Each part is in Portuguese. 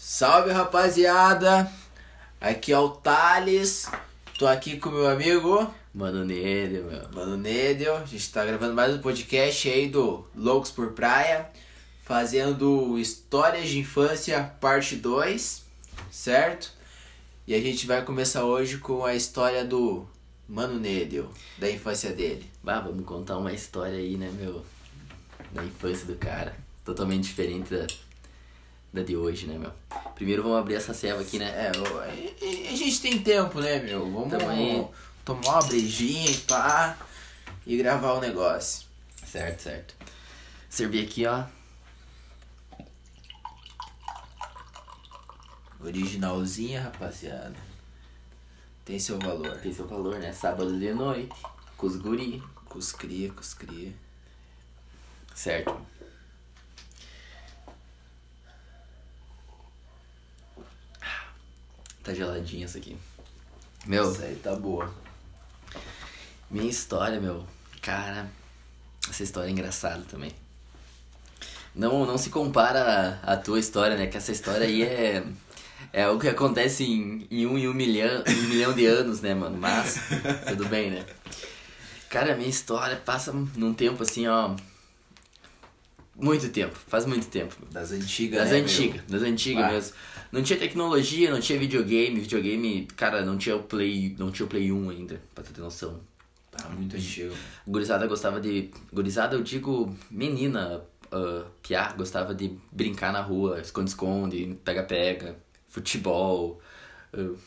Salve rapaziada, aqui é o Thales, tô aqui com meu amigo Mano nele, meu. Mano Nédio, a gente tá gravando mais um podcast aí do Loucos por Praia, fazendo Histórias de Infância parte 2, certo? E a gente vai começar hoje com a história do Mano Nédio, da infância dele. Bah, vamos contar uma história aí, né, meu? Da infância do cara. Totalmente diferente da, da de hoje, né, meu? Primeiro vamos abrir essa ceva aqui, né? É, a, gente tem tempo, né, meu? Vamos tomar uma brejinha e pá, e gravar o negócio. Certo, certo. Servir aqui, ó. Originalzinha, rapaziada. Tem seu valor. Tem seu valor, né? Sábado de noite. Com os guri. Com os cria, com os cria. Certo. Tá geladinho essa aqui. Meu, Isso aí tá boa. Minha história, meu. Cara, essa história é engraçada também. Não, não se compara à tua história, né? Que essa história aí é. É o que acontece em, em um em um milhão, em um milhão de anos, né, mano? Mas, tudo bem, né? Cara, minha história passa num tempo assim, ó. Muito tempo, faz muito tempo. Das antigas, Das né, antigas, das antigas Ah. mesmo. Não tinha tecnologia, não tinha videogame. Videogame, cara, não tinha o Play, não tinha o Play 1 ainda, pra tu ter noção. Tá muito antigo. Gurizada gostava de. Gurizada, eu digo menina, uh, piá, gostava de brincar na rua, esconde-esconde, pega-pega, futebol, uh,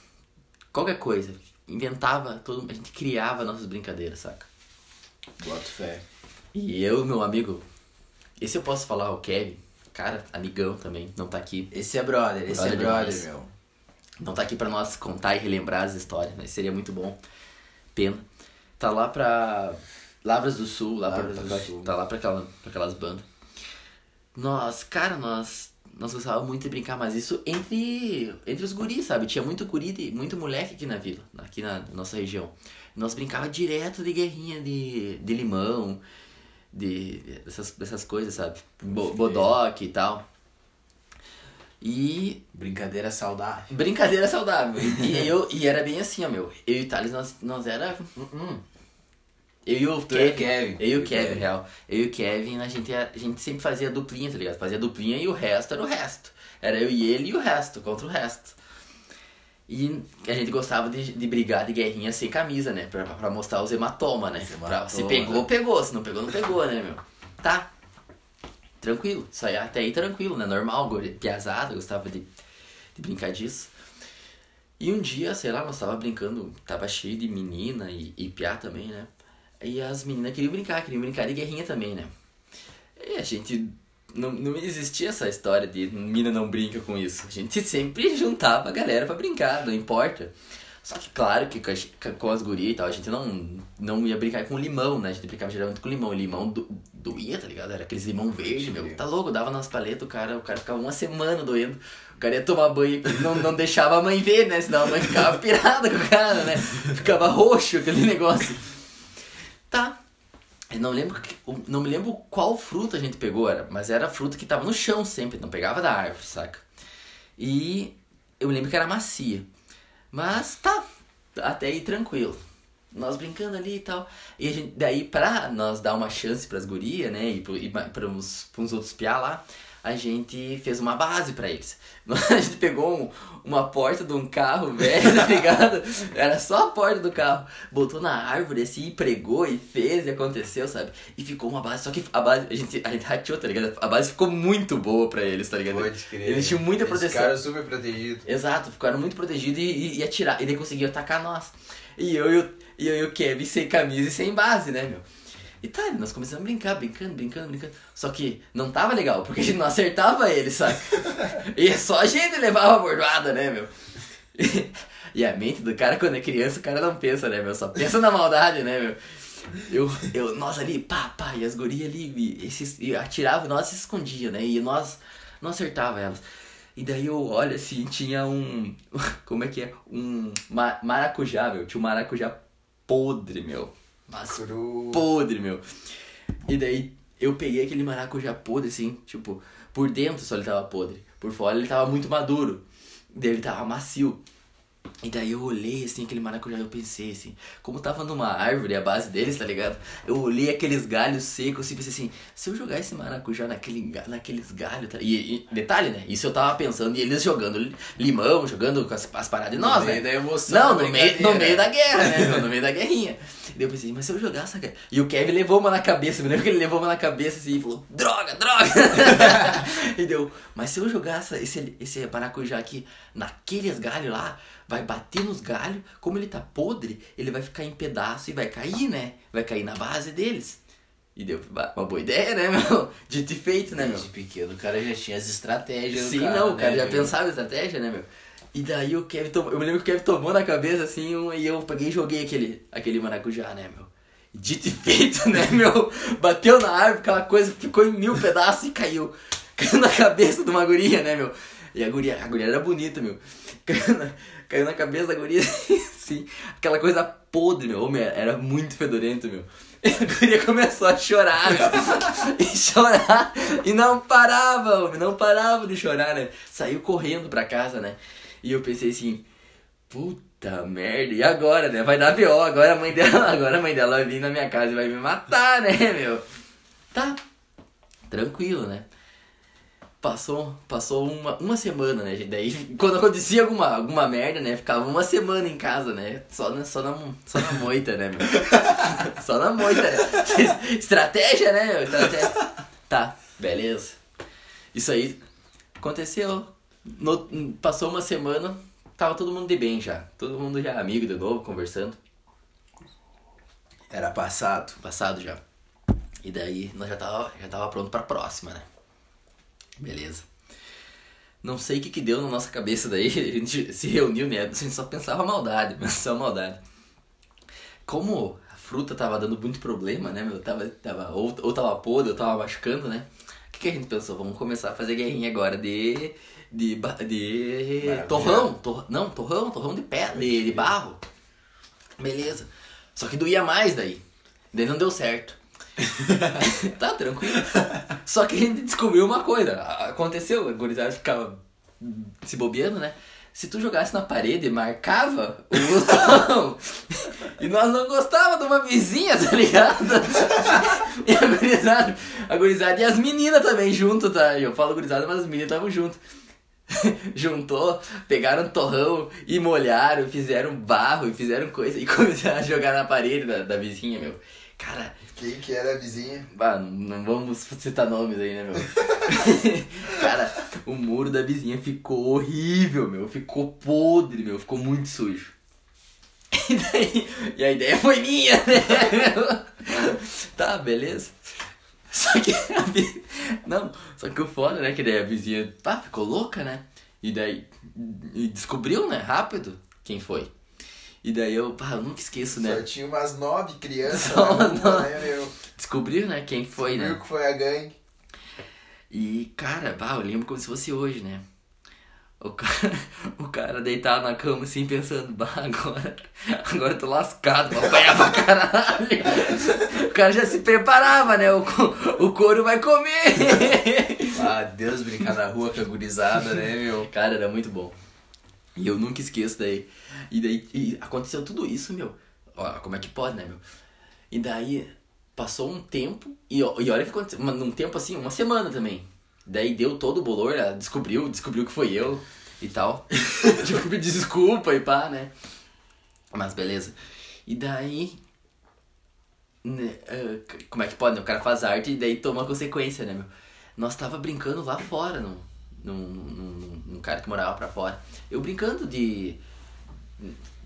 qualquer coisa. Inventava, todo, a gente criava nossas brincadeiras, saca? Boto fé. E eu, meu amigo, esse eu posso falar, o Kevin, cara, amigão também, não tá aqui. Esse é brother, esse Brother é brother, demais. meu. Não tá aqui pra nós contar e relembrar as histórias, mas seria muito bom. Pena. Tá lá pra Lavras do Sul, lá Lavras pra, do Sul. tá lá pra, aquela, pra aquelas bandas. Nós, cara, nós nós gostávamos muito de brincar, mas isso entre entre os guris, sabe? Tinha muito guri, de, muito moleque aqui na vila, aqui na nossa região. Nós brincava direto de guerrinha de, de limão, de dessas, dessas coisas, sabe? Bo, bodoque e tal. E Brincadeira saudável. Brincadeira saudável. E, eu, e era bem assim, ó, meu. Eu e o Thales, nós, nós era. hum, Eu e o é Kevin. Kevin. Eu e o é Kevin, Kevin. real. Eu e o Kevin, a gente, a gente sempre fazia duplinha, tá ligado? Fazia duplinha e o resto era o resto. Era eu e ele e o resto, contra o resto. E a gente gostava de, de brigar de guerrinha sem camisa, né? Pra, pra mostrar os hematomas, né? Os Pra- se hematoma. pegou, pegou. Se não pegou, não pegou, né, meu? Tá. Tranquilo. Isso aí até aí tranquilo, né? Normal, piazada, gostava de, de brincar disso. E um dia, sei lá, nós tava brincando, tava cheio de menina e, e piá também, né? E as meninas queriam brincar, queriam brincar de guerrinha também, né? E a gente. Não, não existia essa história de mina não brinca com isso. A gente sempre juntava a galera pra brincar, não importa. Só que claro que com as, gurias e tal, a gente não, não ia brincar com limão, né? A gente brincava geralmente com limão. Limão do, doía, tá ligado? Era aqueles limão verde, meu. Tá louco, dava nas paletas, o cara, o cara ficava uma semana doendo. O cara ia tomar banho, não, não deixava a mãe ver, né? Senão a mãe ficava pirada com o cara, né? Ficava roxo aquele negócio. Tá. Eu não lembro, que- não me lembro qual fruta a gente pegou, era, mas era fruta que tava no chão sempre, não pegava da árvore, saca? E eu lembro que era macia. Mas tá, até aí tranquilo. Nós brincando ali e tal. E a gente, daí pra nós dar uma chance pras gurias, né, e, e pra uns, pra uns outros piá lá, a gente fez uma base pra eles. A gente pegou um- uma porta de um carro velho, tá ligado? Era só a porta do carro. Botou na árvore assim, e pregou e fez e aconteceu, sabe? E ficou uma base, só que a base, a gente, a gente rateou, tá ligado? A base ficou muito boa pra eles, tá ligado? Pode crer. Eles tinham muita proteção. cara é super protegido. Exato, ficaram muito protegidos e, e, e atirar. E daí conseguiam atacar nós. E eu, e o- e eu e o Kevin sem camisa e sem base, né, meu? E tá, nós começamos a brincar, brincando, brincando, brincando. Só que não tava legal, porque a gente não acertava ele, sabe? e só a gente levava a bordoada, né, meu? E a mente do cara, quando é criança, o cara não pensa, né, meu? Só pensa na maldade, né, meu? Eu, eu, nós ali, pá, pá, e as gurias ali, e, esses, e atiravam, e nós se escondia, né? E nós não acertava elas. E daí eu olho assim, tinha um. Como é que é? Um ma- maracujá, meu. Tinha um maracujá podre, meu. Mas Cru. podre, meu. E daí eu peguei aquele maracujá podre, assim, tipo, por dentro só ele tava podre. Por fora ele tava muito maduro. Daí ele tava macio. E daí eu olhei assim aquele maracujá e eu pensei assim, como tava numa árvore a base deles, tá ligado? Eu olhei aqueles galhos secos assim, pensei assim, se eu jogar esse maracujá naquele, naqueles galhos, tá? e, e detalhe, né? Isso eu tava pensando e eles jogando li- limão, jogando com as, as paradas de nós, no meio né? da emoção. Não, no meio, no meio da guerra, né? No meio da guerrinha. E daí eu pensei, mas se eu jogar essa guerra... E o Kevin levou uma na cabeça, me lembro que ele levou uma na cabeça assim e falou, droga, droga! e deu, mas se eu jogar essa, esse, esse maracujá aqui naqueles galhos lá, vai bater nos galhos, como ele tá podre, ele vai ficar em pedaço e vai cair, né? Vai cair na base deles. E deu uma boa ideia, né, meu? Dito e feito, né, meu? Desde pequeno, o cara já tinha as estratégias. Sim, cara, não, o cara né, já meu? pensava em estratégia, né, meu? E daí o Kevin tomou, eu me lembro que o Kevin tomou na cabeça assim, um, e eu peguei e joguei aquele, aquele maracujá, né, meu? Dito e feito, né, meu? Bateu na árvore, aquela coisa ficou em mil pedaços e caiu. Caiu na cabeça de uma guria, né, meu? E a guria, a guria era bonita, meu. Caiu na, caiu na cabeça da guria, assim, aquela coisa podre, meu. Homem, era muito fedorento, meu. E a guria começou a chorar, meu. E chorar. E não parava, homem, não parava de chorar, né? Saiu correndo pra casa, né? E eu pensei assim, puta merda, e agora, né? Vai dar B.O., agora a mãe dela, agora a mãe dela vai vir na minha casa e vai me matar, né, meu? Tá, tranquilo, né? Passou, passou uma, uma semana, né? Daí, quando acontecia alguma, alguma merda, né? Ficava uma semana em casa, né? Só na, só na, só na moita, né, meu? Só na moita, né? Estratégia, né, meu? Estratégia. Tá, beleza. Isso aí aconteceu. No- passou uma semana, tava todo mundo de bem já. Todo mundo já amigo de novo, conversando. Era passado. Passado já. E daí nós já tava, já tava pronto pra próxima, né? Beleza. Não sei o que que deu na nossa cabeça daí, a gente se reuniu, né? A gente só pensava maldade, só maldade. Como a fruta tava dando muito problema, né, meu? Tava, tava, ou, ou tava podre, ou tava machucando, né? O que, que a gente pensou? Vamos começar a fazer guerrinha agora de. de. de. Torrão. Tor, não, torrão, torrão de pedra, de, de barro. Beleza. Só que doía mais daí. Daí não deu certo. tá tranquilo. Só que a gente descobriu uma coisa. Aconteceu, a gurizada ficava se bobeando, né? Se tu jogasse na parede, marcava o botão. e nós não gostava de uma vizinha, tá ligado? e a gurizada, a gurizada e as meninas também junto, tá? Eu falo gurizada, mas as meninas estavam junto. Juntou, pegaram torrão e molharam, fizeram barro e fizeram coisa e começaram a jogar na parede da, da vizinha, meu. Cara, Quem que era a vizinha? Bah, não, vamos citar nomes aí, né, meu? Cara, o muro da vizinha ficou horrível, meu. Ficou podre, meu. Ficou muito sujo. E, daí, e a ideia foi minha, né, meu? Tá, beleza. Só que a vi... Não, só que o foda, né, que daí a vizinha, pá, ficou louca, né? E daí, e descobriu, né, rápido, quem foi. E daí eu, pá, eu nunca esqueço, né? Só tinha umas nove crianças Só na rua, né, meu? Descobriu, né, quem foi, né? Viu que foi a gangue. E, cara, bah, eu lembro como se fosse hoje, né? O cara, o cara deitado na cama assim, pensando, bah, agora, agora eu tô lascado, vou apanhar pra caralho. O cara já se preparava, né? O, o couro vai comer. Ah, Deus brincar na rua com a gurizada, né, meu? Cara, era muito bom. E eu nunca esqueço daí. E daí e aconteceu tudo isso, meu. Ó, como é que pode, né, meu? E daí passou um tempo, e, e olha que aconteceu, uma- num tempo assim, uma semana também. Daí deu todo o bolor, ela descobriu, descobriu que foi eu e tal. Que pedir desculpa e pá, né? Mas beleza. E daí. né, c- como é que pode, né? O cara faz arte e daí toma consequência, né, meu? Nós tava brincando lá fora, num, num, num, num cara que morava pra fora. Eu brincando de.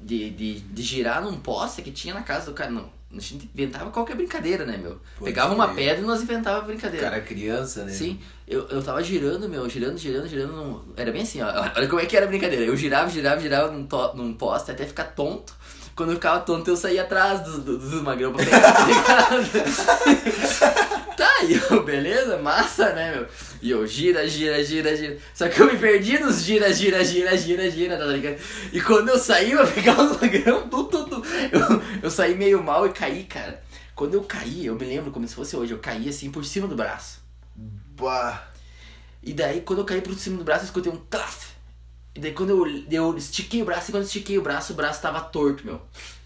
De, de, de girar num poste que tinha na casa do cara. Não, a gente inventava qualquer brincadeira, né, meu? Pode Pegava uma crer. pedra e nós inventava brincadeira. cara é criança, né? Sim, eu, eu tava girando, meu, girando, girando, girando. Num... Era bem assim, ó. Olha como é que era a brincadeira. Eu girava, girava, girava num, to... num poste até ficar tonto. Quando eu ficava tonto, eu saía atrás dos, dos, dos magrão pra pegar, tá ligado? tá, e eu, beleza, massa, né, meu? E eu gira, gira, gira, gira. Só que eu me perdi nos gira, gira, gira, gira, gira, tá ligado? E quando eu saí, eu pegava os magrão, tu, tu, tu. Eu, eu saí meio mal e caí, cara. Quando eu caí, eu me lembro como se fosse hoje, eu caí assim por cima do braço. Bah. E daí, quando eu caí pro cima do braço, eu escutei um traf. E daí, quando eu, eu estiquei o braço, e quando eu estiquei o braço, o braço tava torto, meu.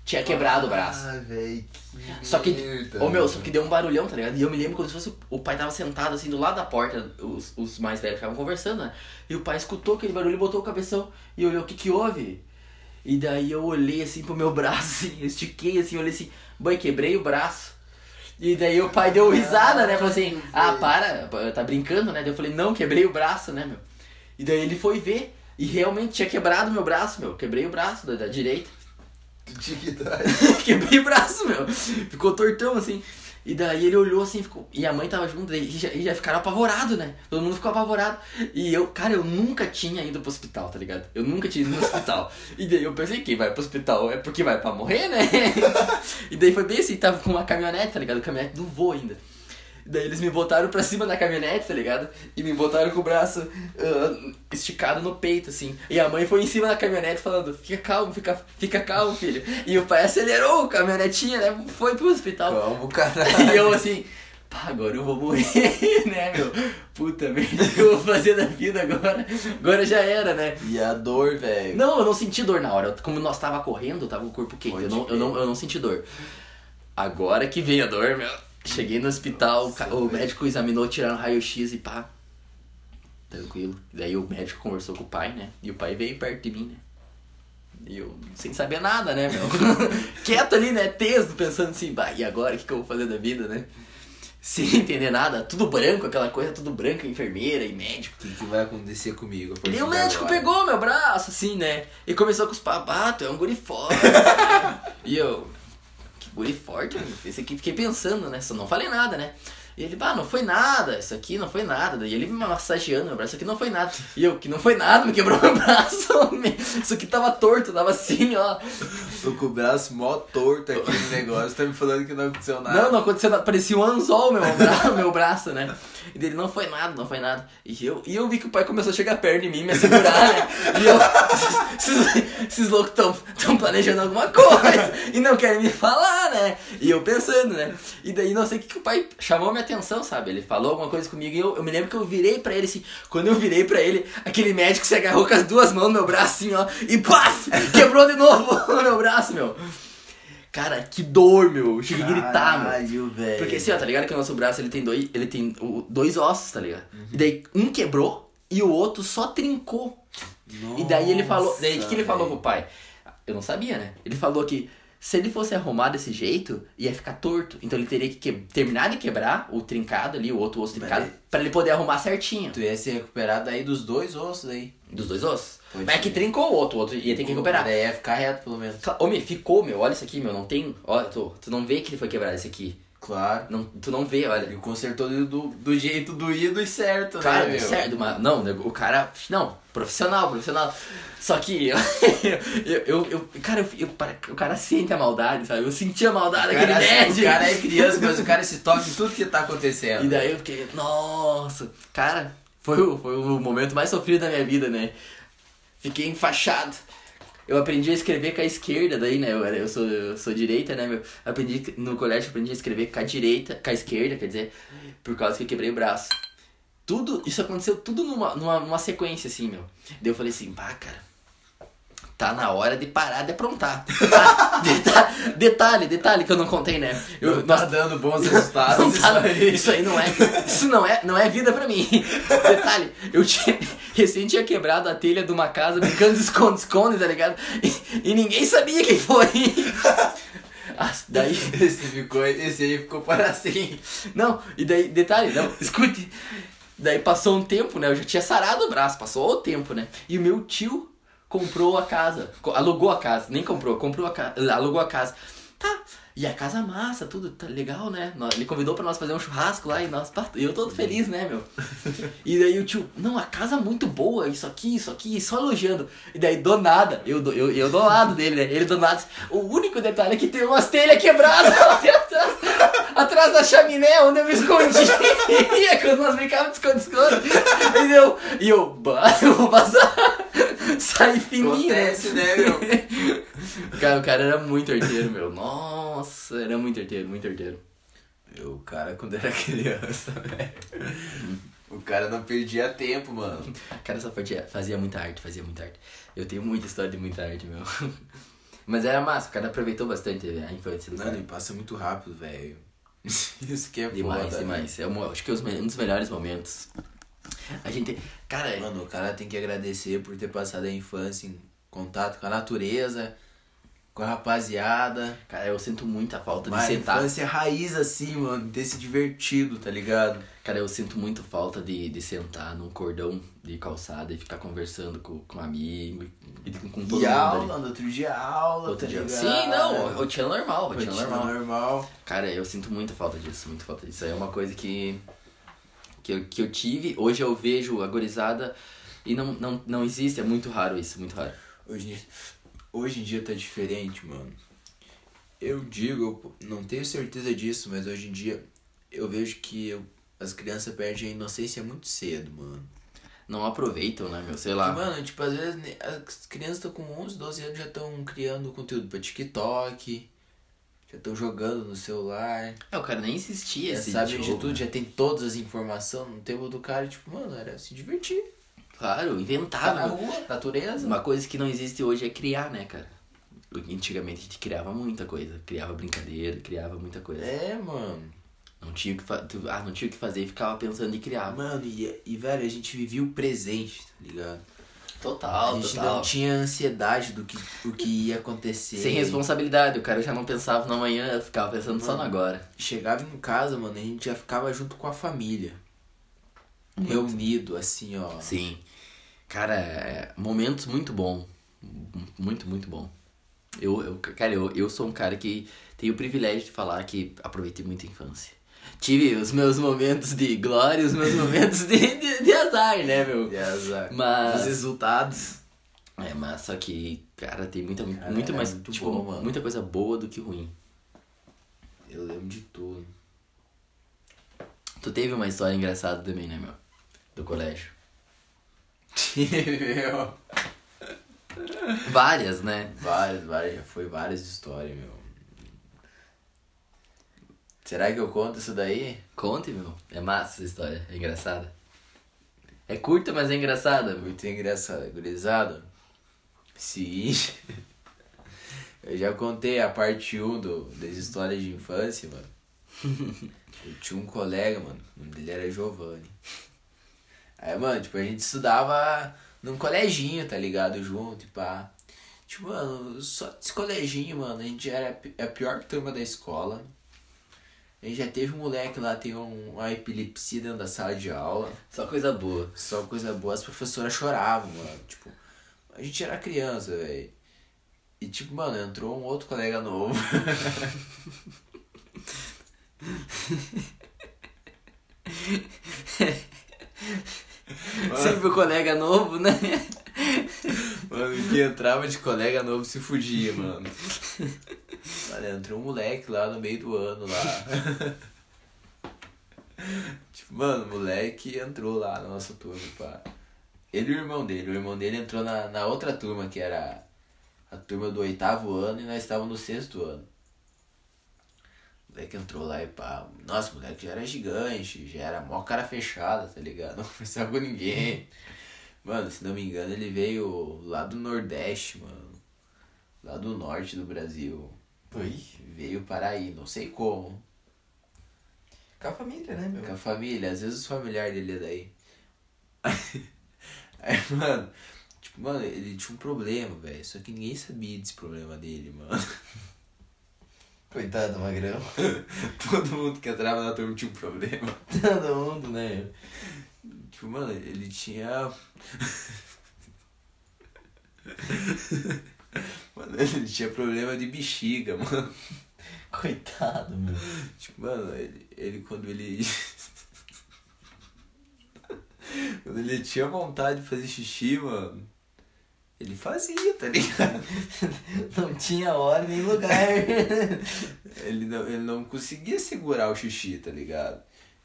Tinha quebrado o braço. Ah, velho, que Só que, ô meu, só que deu um barulhão, tá ligado? E eu me lembro como se fosse o pai tava sentado assim do lado da porta, os, os mais velhos ficavam conversando, né? E o pai escutou aquele barulho e botou o cabeção e olhou, o que que houve? E daí eu olhei assim pro meu braço, assim, eu estiquei assim, olhei assim, boy, quebrei o braço. E daí o pai deu risada, né? Falou assim, ah, para, tá brincando, né? Daí eu falei, não, quebrei o braço, né, meu? E daí ele foi ver e realmente tinha quebrado meu braço, meu. Quebrei o braço da, da direita. Quebrei o braço, meu. Ficou tortão assim. E daí ele olhou assim, ficou. E a mãe tava junto, e já, e já ficaram apavorados, né? Todo mundo ficou apavorado. E eu, cara, eu nunca tinha ido pro hospital, tá ligado? Eu nunca tinha ido no hospital. E daí eu pensei, quem vai pro hospital é porque vai pra morrer, né? E daí foi bem assim, tava com uma caminhonete, tá ligado? Caminhonete do voo ainda. Daí eles me botaram pra cima da caminhonete, tá ligado? E me botaram com o braço ah, esticado no peito, assim. E a mãe foi em cima da caminhonete falando, fica calmo, fica, fica calmo, filho. E o pai acelerou a caminhonetinha, né? Foi pro hospital. Como, caralho? E eu assim, pá, agora eu vou morrer, né, meu? Puta merda, o que eu vou fazer da vida agora? Agora já era, né? E a dor, velho. Não, eu não senti dor na hora. Como nós tava correndo, tava o corpo quente. Eu não, eu, não, eu não senti dor. Agora que veio a dor, meu. Cheguei no hospital, o ca- o médico examinou, tiraram raio-x e pá. Tranquilo. Daí o médico conversou com o pai, né? E o pai veio perto de mim, né? E eu, sem saber nada, né, meu? Quieto ali, né? Teso, pensando assim, bah, e agora? O que, que eu vou fazer da vida, né? Sem entender nada, tudo branco, aquela coisa tudo branca, enfermeira e médico. O que, que vai acontecer comigo? E o médico agora? pegou meu braço, assim, né? E começou com os papos, ah, é um guri forte. e eu, que guri forte, meu? esse aqui fiquei pensando, né? Só não falei nada, né? E ele, bah, não foi nada, isso aqui não foi nada. Daí ele me massageando meu braço, isso aqui não foi nada. E eu, que não foi nada, me quebrou meu braço. Isso aqui tava torto, tava assim, ó. Tô com o braço mó torto aqui no negócio, tá me falando que não aconteceu nada. Não, não aconteceu nada. Parecia um anzol meu, bra meu braço, né? E dele, não foi nada, não foi nada. E eu, e eu vi que o pai começou a chegar perto de mim, me segurar, né? E eu, esses, esses, esses loucos tão, tão planejando alguma coisa e não querem me falar, né? E eu pensando, né? E daí não sei o que, que o pai chamou minha atenção, sabe? Ele falou alguma coisa comigo e eu, eu me lembro que eu virei pra ele assim. Quando eu virei pra ele, aquele médico se agarrou com as duas mãos no meu braço assim, ó, e paf! Quebrou de novo o meu braço, meu. Cara, que dor, meu. Eu cheguei a gritar, meu. Velho. Porque assim, ó, tá ligado que o nosso braço ele tem dois, ele tem dois ossos, tá ligado? E daí um quebrou e o outro só trincou. e daí ele falou, daí o que, que ele falou pro pai? Eu não sabia, né? Ele falou que se ele fosse arrumar desse jeito, ia ficar torto. Então ele teria que que- terminar de quebrar o trincado ali, o outro osso trincado, ele- pra ele poder arrumar certinho. Tu ia se recuperar daí dos dois ossos aí. Dos dois ossos. Pode Mas é que trincou o outro, o outro ia ter que recuperar. Daí ia ficar reto, pelo menos. Meu, ficou, meu, olha isso aqui, meu, não tem. Olha, tu, tu não vê que ele foi quebrado esse aqui. Claro. Não, tu não vê, olha. E consertou do, do, do jeito doído e certo, Cara, né, meu? certo, mas não, o cara. Não, profissional, profissional. Só que eu, eu, eu, eu- cara, eu, eu- o cara sente a maldade, sabe? Eu senti a maldade daquele cara, médico. o cara é criança, mas o cara se toca em tudo que tá acontecendo. E daí eu fiquei, nossa, cara, foi o, foi o momento mais sofrido da minha vida, né? Fiquei enfaixado. Eu aprendi a escrever com a esquerda, daí, né? Eu, eu, sou, eu sou direita, né, meu? Aprendi no colégio, aprendi a escrever com a direita, com a esquerda, quer dizer, por causa que eu quebrei o braço. Tudo, isso aconteceu tudo numa, numa, numa sequência, assim, meu. Daí eu falei assim, pá, cara, tá na hora de parar de aprontar. Ah, deta- detalhe, detalhe que eu não contei, né? Eu, Não nós- tá dando bons resultados isso tá- aí. isso aí não é. Isso não é, não é vida pra mim. Detalhe, eu tinha, recém tinha quebrado a telha de uma casa brincando de esconde-esconde, tá ligado? E, e ninguém sabia quem foi. Ah, daí. Esse, ficou, esse aí ficou para assim. Não, e daí, detalhe, não, escute. Daí passou um tempo, né? Eu já tinha sarado o braço, passou o tempo, né? E o meu tio comprou a casa, alugou a casa, nem comprou, comprou a casa, alugou a casa. Tá, e a casa massa, tudo tá legal, né? Ele convidou pra nós fazer um churrasco lá e nós, eu todo feliz, né, meu? E daí o tio, não, a casa é muito boa, isso aqui, isso aqui, só elogiando. E daí do nada, eu, do- eu, eu do lado dele, né? Ele do nada, o único detalhe é que tem umas telhas quebradas atrás, atrás da chaminé onde eu me escondi. E é quando nós brincávamos de esconde-esconde. E eu, e eu, bah, eu vou passar. Saí fininho, né? Acontece, né, meu? Cara, o cara era muito arteiro, meu. Nossa, era muito arteiro, muito arteiro. Eu, cara, quando era criança, velho. O cara não perdia tempo, mano. O cara só fazia, fazia muita arte, fazia muita arte. Eu tenho muita história de muita arte, meu. Mas era massa, o cara aproveitou bastante a infância do Mano, cara. e passa muito rápido, velho. Isso que é Demais, foda. demais. É um, acho que é um dos melhores momentos. A gente. Cara, Mano, o cara tem que agradecer por ter passado a infância em contato com a natureza, com a rapaziada. cara, eu sinto muita falta de Mas a sentar. infância é raiz assim, mano, ter se divertido, tá ligado? Cara, eu sinto muito falta de, de sentar num cordão de calçada e ficar conversando com, com um amigo e com, com todo E mundo aula, ali. no outro dia aula, Outro tá dia. ligado? Sim, não, rotina normal, rotina normal. normal. Cara, eu sinto muita falta disso, muita falta disso. Aí é uma coisa que, que, eu, que eu tive, hoje eu vejo agorizada e não, não, não existe, é muito raro isso, muito raro. Hoje, em- hoje em dia tá diferente, mano. Eu digo, eu não tenho certeza disso, mas hoje em dia eu vejo que eu- as crianças perdem a inocência muito cedo, mano. Não aproveitam, né, meu? Sei lá. Porque, mano, tipo, às vezes as crianças estão com 11, 12 anos já estão criando conteúdo pra TikTok, já estão jogando no celular, É, o cara nem insistia já esse sabem de jogo, tudo, né? já tem todas as informações no tempo do cara, tipo, mano, era se divertir. Claro, Tá inventava. na meu. rua, natureza. Uma coisa que não existe hoje é criar, né, cara? Antigamente a gente criava muita coisa. Criava brincadeira, criava muita coisa. É, mano. Não tinha o que, fa... ah, não tinha o que fazer e ficava pensando em criar. Mano, e, e velho, a gente vivia o presente, tá ligado? Total, a gente total. não tinha ansiedade do que, do que ia acontecer. Sem responsabilidade, o cara já não pensava no amanhã, ficava pensando só no agora. Chegava em casa, mano, a gente já ficava junto com a família. Reunido, assim, ó. Sim. Cara, é, momentos muito bom. Muito, muito bom. Eu, eu, cara, eu, eu sou um cara que tenho o privilégio de falar que aproveitei muito a infância. Tive os meus momentos de glória os meus momentos de, de, de azar, né, meu? E azar. Mas- Os resultados. É, mas só que, cara, tem muita, Cara, muito é mais, muito tipo, bom, muita coisa boa do que ruim. Eu lembro de tudo. Tu teve uma história engraçada também, né, meu? Do colégio. meu. Várias, né? Várias, várias, já foi várias histórias, meu. Será que eu conto isso daí? Conte, meu. É massa essa história, é engraçada. É curta, mas é engraçada. Muito engraçado, gurizada. Seguinte. Eu já contei a parte 1 do, das histórias de infância, mano. Eu tinha um colega, mano. O nome dele era Giovanni. Aí, mano, tipo, a gente estudava num coleginho, tá ligado? Junto e pá. Tipo, mano, só desse coleginho, mano, a gente era a pior turma da escola. A gente já teve um moleque lá, tem um, uma epilepsia dentro da sala de aula. Só coisa boa. Só coisa boa, as professoras choravam, mano. Tipo, a gente era criança, velho. E tipo, mano, entrou um outro colega novo. Sempre o colega novo, né? Mano, que entrava de colega novo se fudia, mano. Entrou um moleque lá no meio do ano lá. tipo, mano, o moleque entrou lá na nossa turma, pá. Ele e o irmão dele. O irmão dele entrou na, na outra turma, que era a turma do oitavo ano, e nós estávamos no sexto ano. O moleque entrou lá e pá. Nossa, o moleque já era gigante, já era mó cara fechada, tá ligado? Não conversava com ninguém. Mano, se não me engano, ele veio lá do Nordeste, mano. Lá do norte do Brasil. Oi? Veio para aí, não sei como. Com a família, né, Com a família, às vezes os familiares dele é daí. Aí, mano, tipo, mano, ele tinha um problema, velho. Só que ninguém sabia desse problema dele, mano. Coitado do magrão. Todo mundo que entrava na turma tinha um problema. Todo mundo, né? Tipo, mano, ele tinha. Mano, ele tinha problema de bexiga, mano. Coitado, meu. Tipo, mano, ele, ele quando ele. quando ele tinha vontade de fazer xixi, mano. Ele fazia, tá ligado? Não tinha hora nem lugar. Ele não, ele não conseguia segurar o xixi, tá ligado?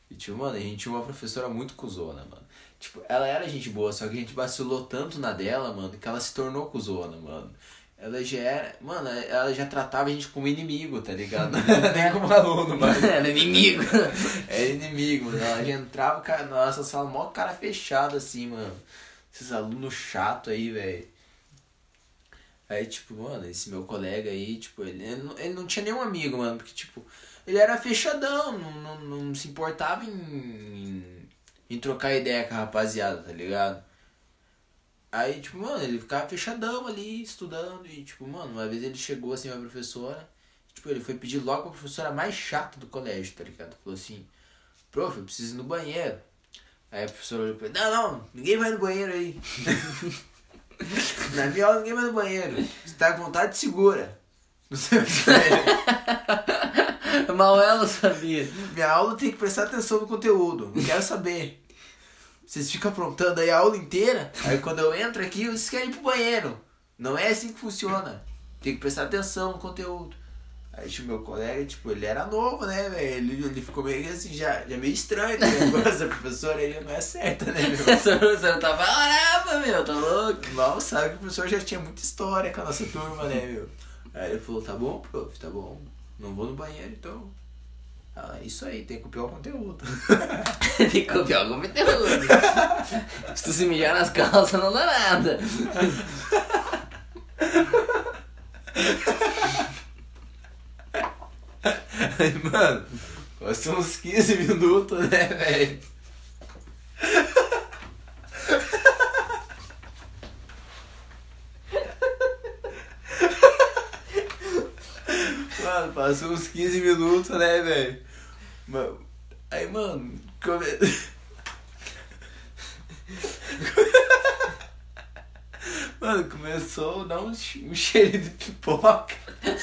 E tipo, mano, a gente tinha uma professora muito cuzona, mano. Tipo, ela era gente boa, só que a gente vacilou tanto na dela, mano, que ela se tornou cuzona, mano. ela já era. Mano, ela já tratava a gente como inimigo, tá ligado? Nem como aluno, mano. Era inimigo. Era inimigo, mano. Ela já entrava cara, na nossa sala, mó cara fechado assim, mano. Esses alunos chatos aí, velho. Aí, tipo, mano, esse meu colega aí, tipo, ele, ele, não, ele não tinha nenhum amigo, mano, porque, tipo, ele era fechadão, não, não, não se importava em, em, em trocar ideia com a rapaziada, tá ligado? Aí, tipo, mano, ele ficava fechadão ali, estudando, e, tipo, mano, uma vez ele chegou assim pra professora, tipo, ele foi pedir logo pra professora mais chata do colégio, tá ligado? Falou assim, prof, eu preciso ir no banheiro. Aí a professora olhou pra ele, não, não, ninguém vai no banheiro aí. Na minha aula ninguém vai no banheiro. Se tá com vontade, segura. Não sei o que é. Mal ela sabia. Minha aula tem que prestar atenção no conteúdo. Não quero saber. Vocês ficam aprontando aí a aula inteira. Aí quando eu entro aqui, vocês querem ir pro banheiro. Não é assim que funciona. Tem que prestar atenção no conteúdo. Aí tipo, meu colega, tipo, ele era novo, né, velho? Ele, ele ficou meio assim, já, já meio estranho, né? Essa professora, ele não é certa, né, meu? Essa professora tava brava, meu, tá louco? Mal sabe que o professor já tinha muita história com a nossa turma, né, meu? Aí ele falou, tá bom, prof, tá bom. Não vou no banheiro, então. Ah, isso aí, tem que copiar o conteúdo. Tem que copiar o conteúdo. Se tu se mijar nas calças, não dá nada. Mano, passou uns 15 minutos, né, velho? Passou uns 15 minutos, né, velho? Aí, mano, come... Mano, começou a dar um, um cheiro de pipoca.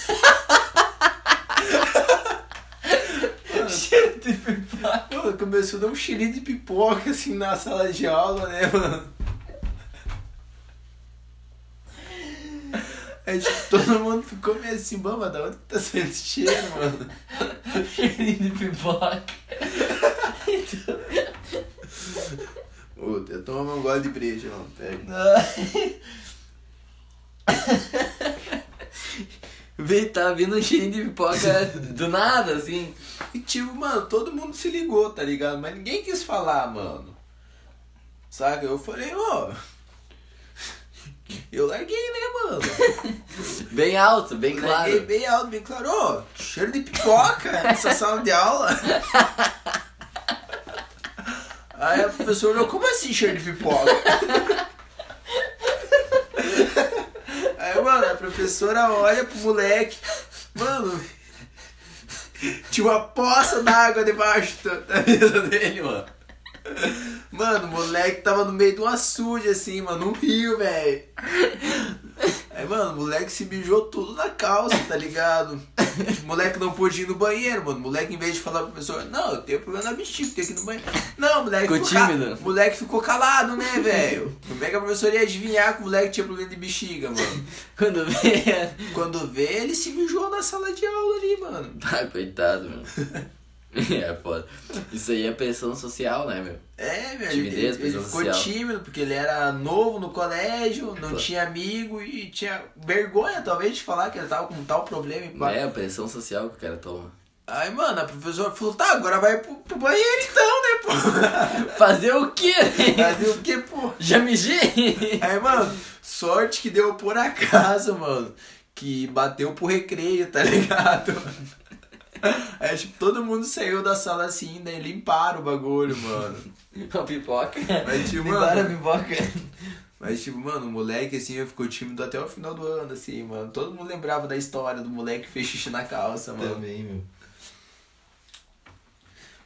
Cheiro de pipoca. Mano, começou a dar um cheirinho de pipoca assim na sala de aula, né, mano? Aí tipo, todo mundo ficou meio assim, mano, da onde tá saindo esse cheiro, mano? Cheirinho de pipoca. Puta, eu tomo um gole de breja, mano. Pega. Vê, tá vindo um cheirinho de pipoca do nada, assim. E tipo, mano, todo mundo se ligou, tá ligado? Mas ninguém quis falar, mano. Saca? Eu falei, ó. Eu larguei, né, mano? Bem alto, bem Larguei claro. bem alto, bem claro. Ô, cheiro de pipoca nessa sala de aula. Aí a professora olhou, como assim cheiro de pipoca? Aí, mano, a professora olha pro moleque. Mano, tinha uma poça d'água debaixo da mesa dele, mano. Mano, o moleque tava no meio de uma suja, assim, mano, num rio, velho. Aí, mano, o moleque se mijou tudo na calça, tá ligado? O moleque não pôde ir no banheiro, mano. O moleque, em vez de falar pro professor, não, eu tenho problema na bexiga, tenho que ir no banheiro. Não, o moleque Ficou ca- tímido. O moleque ficou calado, né, velho? Como é que a professora ia adivinhar que o moleque tinha problema de bexiga, mano? Quando vê. Quando vê, ele se mijou na sala de aula ali, mano. Ah, coitado, meu. É foda. Isso aí é pressão social, né, meu? É, velho. Timidez, ele, ele ficou social. tímido porque ele era novo no colégio, não tinha amigo e tinha vergonha, talvez, de falar que ele tava com tal problema. E. É a pressão social que o cara toma. Aí, mano, a professora falou, tá, agora vai pro, pro banheiro então, né, pô? Fazer o quê? Fazer o quê, pô? Já mijei? Aí, mano, sorte que deu por acaso, mano. Que bateu pro recreio, tá ligado? Aí, tipo, todo mundo saiu da sala assim, daí limparam o bagulho, mano. A pipoca. Mas, tipo, Limparam a pipoca. mas, tipo, mano, o moleque, assim, ficou tímido até o final do ano, assim, mano. Todo mundo lembrava da história do moleque que fez xixi na calça, mano. Também, meu.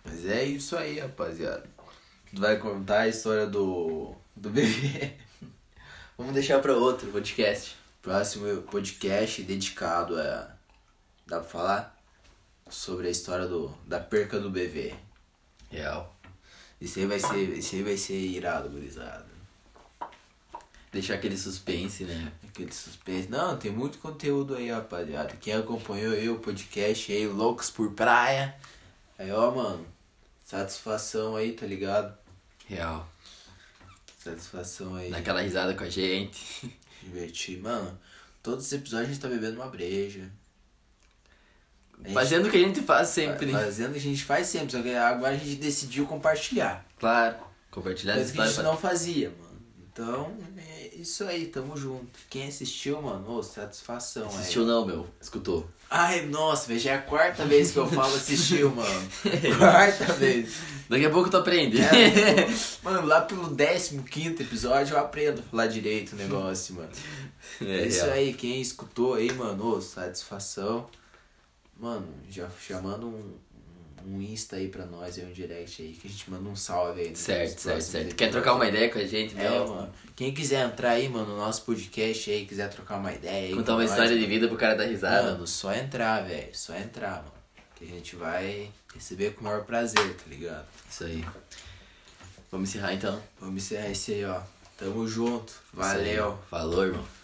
Mas é isso aí, rapaziada. Tu vai contar a história do, do bebê. Vamos deixar pra outro podcast. Próximo podcast dedicado a. Dá pra falar? Sobre a história do, da perca do bebê. Real. Isso aí vai ser, isso aí vai ser irado, gurizada. Deixar aquele suspense, né? Aquele suspense. Não, tem muito conteúdo aí, rapaziada. Quem acompanhou eu, o podcast aí, Loucos por Praia. Aí, ó, mano. Satisfação aí, tá ligado? Real. Satisfação aí. Dá aquela risada com a gente. Divertir. Mano, Todos os episódios a gente tá bebendo uma breja. Gente- Fazendo o que a gente faz sempre, né? Fazendo o que a gente faz sempre, só que agora a gente decidiu compartilhar. Claro. Compartilhar Coisa que a gente não fazia, mano. Então, é isso aí, tamo junto. Quem assistiu, mano, ô, satisfação. aí. Assistiu não, meu. Escutou. Ai, nossa, já é a quarta vez que eu falo assistiu, mano. quarta vez. Daqui a pouco tu aprende. É, mano, lá pelo 15 episódio eu aprendo a falar direito o negócio, mano. É, É isso aí, quem escutou aí, mano, ô, satisfação. Mano, já, manda um, um Insta aí pra nós, aí um direct aí, que a gente manda um salve aí. Certo, certo, certo. Quer trocar uma ideia com a gente, É, mano. Quem quiser entrar aí, mano, no nosso podcast aí, quiser trocar uma ideia aí. Contar uma nós, história de vida pro cara dar risada. Mano, só entrar, velho. Só entrar, mano. Que a gente vai receber com o maior prazer, tá ligado? Isso aí. Vamos encerrar então. Vamos encerrar esse aí, ó. Tamo junto. Valeu. Falou, irmão.